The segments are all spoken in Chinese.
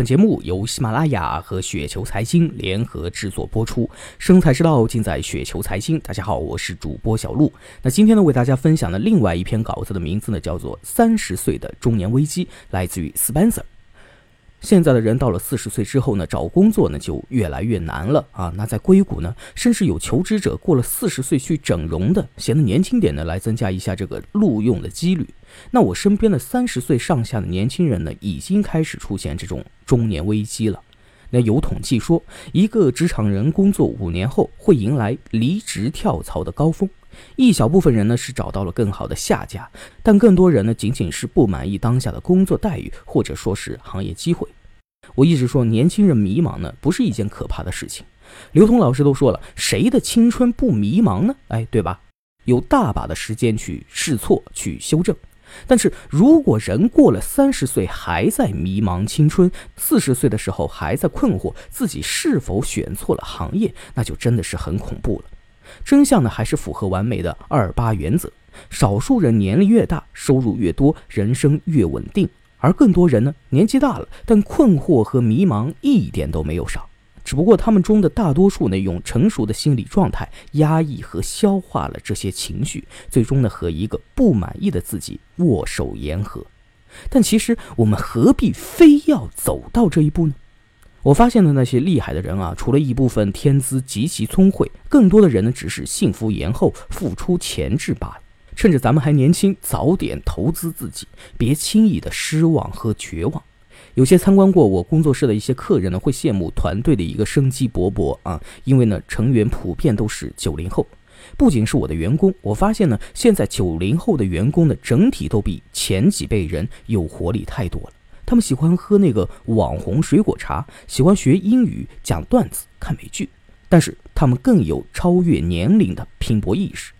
本节目由喜马拉雅和雪球财经联合制作播出，生财之道尽在雪球财经。大家好，我是主播小璐。那今天呢，为大家分享的另外一篇稿子的名字呢，叫做《三十岁的中年危机》，来自于 Spencer。现在的人到了四十岁之后呢，找工作呢就越来越难了啊。那在硅谷呢，甚至有求职者过了四十岁去整容的，显得年轻点呢，来增加一下这个录用的几率。那我身边的三十岁上下的年轻人呢，已经开始出现这种中年危机了。那有统计说，一个职场人工作五年后会迎来离职跳槽的高峰。一小部分人呢是找到了更好的下家，但更多人呢仅仅是不满意当下的工作待遇，或者说是行业机会。我一直说，年轻人迷茫呢不是一件可怕的事情。刘同老师都说了，谁的青春不迷茫呢？哎，对吧？有大把的时间去试错、去修正。但是如果人过了三十岁还在迷茫青春，四十岁的时候还在困惑自己是否选错了行业，那就真的是很恐怖了。真相呢，还是符合完美的二八原则：少数人年龄越大，收入越多，人生越稳定；而更多人呢，年纪大了，但困惑和迷茫一点都没有少。只不过他们中的大多数呢，用成熟的心理状态压抑和消化了这些情绪，最终呢，和一个不满意的自己握手言和。但其实我们何必非要走到这一步呢？我发现的那些厉害的人啊，除了一部分天资极其聪慧，更多的人呢只是幸福延后、付出前置罢了。趁着咱们还年轻，早点投资自己，别轻易的失望和绝望。有些参观过我工作室的一些客人呢，会羡慕团队的一个生机勃勃啊，因为呢成员普遍都是九零后。不仅是我的员工，我发现呢，现在九零后的员工呢，整体都比前几辈人有活力太多了。他们喜欢喝那个网红水果茶，喜欢学英语、讲段子、看美剧，但是他们更有超越年龄的拼搏意识。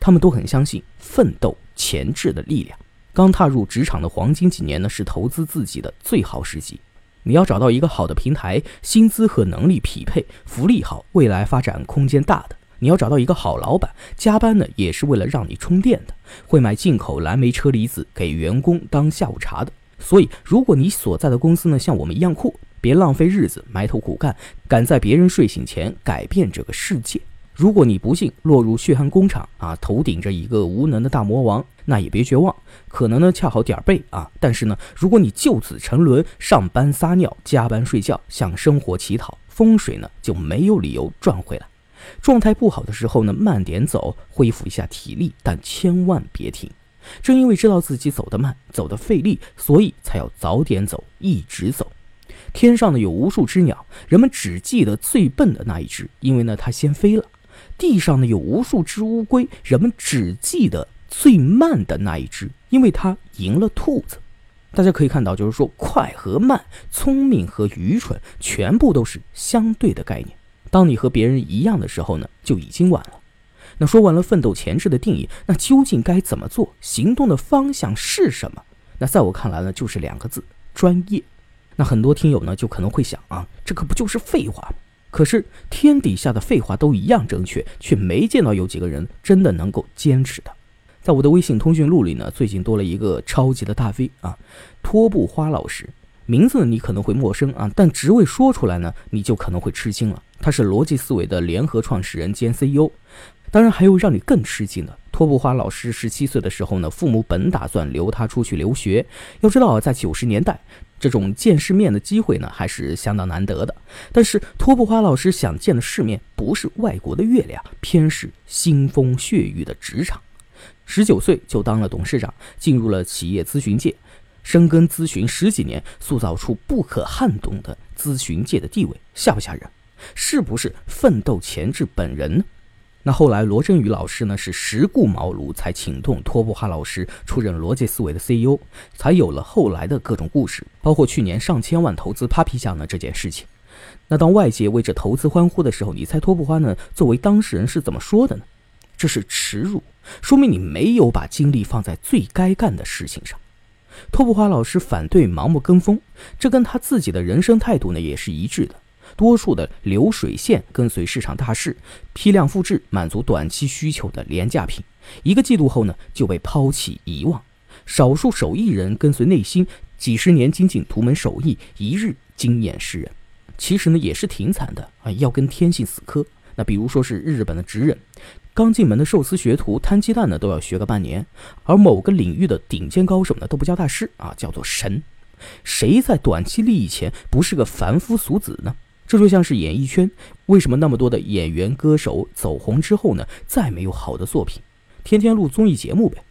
他们都很相信奋斗前置的力量。刚踏入职场的黄金几年呢，是投资自己的最好时机。你要找到一个好的平台，薪资和能力匹配，福利好，未来发展空间大的。你要找到一个好老板，加班呢也是为了让你充电的，会买进口蓝莓车厘子给员工当下午茶的。所以，如果你所在的公司呢像我们一样酷，别浪费日子，埋头苦干，赶在别人睡醒前改变这个世界。如果你不幸落入血汗工厂啊，头顶着一个无能的大魔王，那也别绝望，可能呢恰好点儿背啊。但是呢，如果你就此沉沦，上班撒尿，加班睡觉，向生活乞讨，风水呢就没有理由赚回来。状态不好的时候呢，慢点走，恢复一下体力，但千万别停。正因为知道自己走得慢，走得费力，所以才要早点走，一直走。天上呢有无数只鸟，人们只记得最笨的那一只，因为呢它先飞了；地上呢有无数只乌龟，人们只记得最慢的那一只，因为它赢了兔子。大家可以看到，就是说快和慢，聪明和愚蠢，全部都是相对的概念。当你和别人一样的时候呢，就已经晚了。那说完了奋斗前置的定义，那究竟该怎么做？行动的方向是什么？那在我看来呢，就是两个字：专业。那很多听友呢，就可能会想啊，这可不就是废话吗？可是天底下的废话都一样正确，却没见到有几个人真的能够坚持的。在我的微信通讯录里呢，最近多了一个超级的大 V 啊，托布花老师。名字你可能会陌生啊，但职位说出来呢，你就可能会吃惊了。他是逻辑思维的联合创始人兼 CEO。当然还有让你更吃惊的，托布花老师十七岁的时候呢，父母本打算留他出去留学。要知道，在九十年代，这种见世面的机会呢，还是相当难得的。但是托布花老师想见的世面，不是外国的月亮，偏是腥风血雨的职场。十九岁就当了董事长，进入了企业咨询界，深耕咨询十几年，塑造出不可撼动的咨询界的地位，吓不吓人？是不是奋斗前置本人呢？那后来，罗振宇老师呢是十顾茅庐才请动托布哈老师出任逻辑思维的 CEO，才有了后来的各种故事，包括去年上千万投资 Papi 酱呢这件事情。那当外界为这投资欢呼的时候，你猜托布花呢作为当事人是怎么说的呢？这是耻辱，说明你没有把精力放在最该干的事情上。托布花老师反对盲目跟风，这跟他自己的人生态度呢也是一致的。多数的流水线跟随市场大势，批量复制满足短期需求的廉价品，一个季度后呢就被抛弃遗忘。少数手艺人跟随内心，几十年精进独门手艺，一日惊艳世人。其实呢，也是挺惨的啊，要跟天性死磕。那比如说是日本的职人，刚进门的寿司学徒摊鸡蛋呢，都要学个半年；而某个领域的顶尖高手呢，都不叫大师啊，叫做神。谁在短期利益前不是个凡夫俗子呢？这就像是演艺圈，为什么那么多的演员歌手走红之后呢，再没有好的作品，天天录综艺节目呗？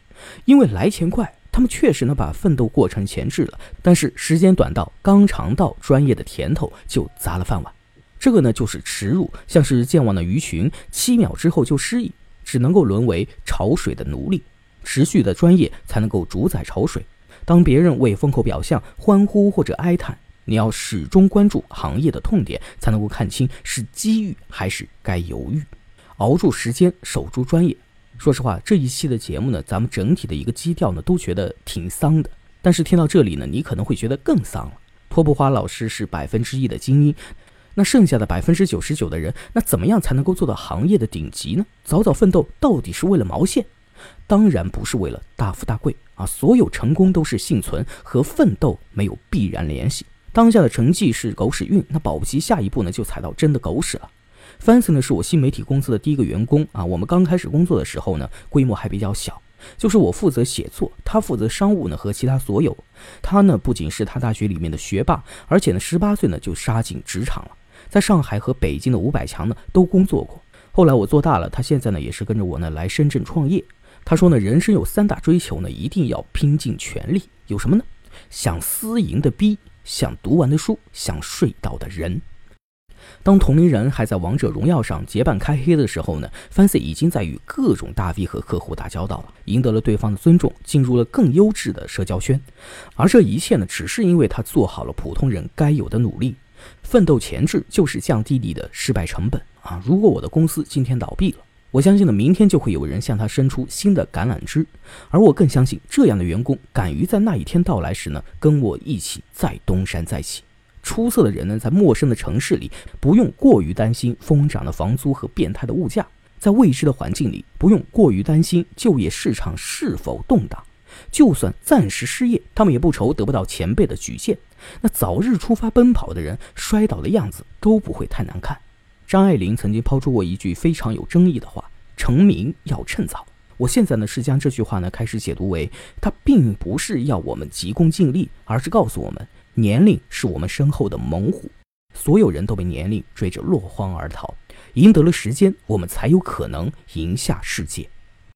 因为来钱快。他们确实能把奋斗过程前置了，但是时间短到刚尝到专业的甜头就砸了饭碗，这个呢就是耻辱，像是健忘的鱼群，七秒之后就失忆，只能够沦为潮水的奴隶。持续的专业才能够主宰潮水。当别人为风口表象欢呼或者哀叹，你要始终关注行业的痛点，才能够看清是机遇还是该犹豫。熬住时间，守住专业。说实话，这一期的节目呢，咱们整体的一个基调呢，都觉得挺丧的。但是听到这里呢，你可能会觉得更丧了。托布花老师是百分之一的精英，那剩下的百分之九十九的人，那怎么样才能够做到行业的顶级呢？早早奋斗到底是为了毛线？当然不是为了大富大贵啊！所有成功都是幸存，和奋斗没有必然联系。当下的成绩是狗屎运，那保不齐下一步呢，就踩到真的狗屎了。Fancy 呢是我新媒体公司的第一个员工啊，我们刚开始工作的时候呢，规模还比较小，就是我负责写作，他负责商务呢和其他所有。他呢不仅是他大学里面的学霸，而且呢十八岁呢就杀进职场了，在上海和北京的五百强呢都工作过。后来我做大了，他现在呢也是跟着我呢来深圳创业。他说呢，人生有三大追求呢，一定要拼尽全力。有什么呢？想私营的逼，想读完的书，想睡到的人。当同龄人还在王者荣耀上结伴开黑的时候呢，Fancy 已经在与各种大 V 和客户打交道了，赢得了对方的尊重，进入了更优质的社交圈。而这一切呢，只是因为他做好了普通人该有的努力。奋斗前置就是降低你的失败成本啊！如果我的公司今天倒闭了，我相信呢，明天就会有人向他伸出新的橄榄枝。而我更相信，这样的员工敢于在那一天到来时呢，跟我一起再东山再起。出色的人呢，在陌生的城市里，不用过于担心疯涨的房租和变态的物价；在未知的环境里，不用过于担心就业市场是否动荡。就算暂时失业，他们也不愁得不到前辈的举荐。那早日出发奔跑的人，摔倒的样子都不会太难看。张爱玲曾经抛出过一句非常有争议的话：“成名要趁早。”我现在呢，是将这句话呢开始解读为，它并不是要我们急功近利，而是告诉我们。年龄是我们身后的猛虎，所有人都被年龄追着落荒而逃，赢得了时间，我们才有可能赢下世界。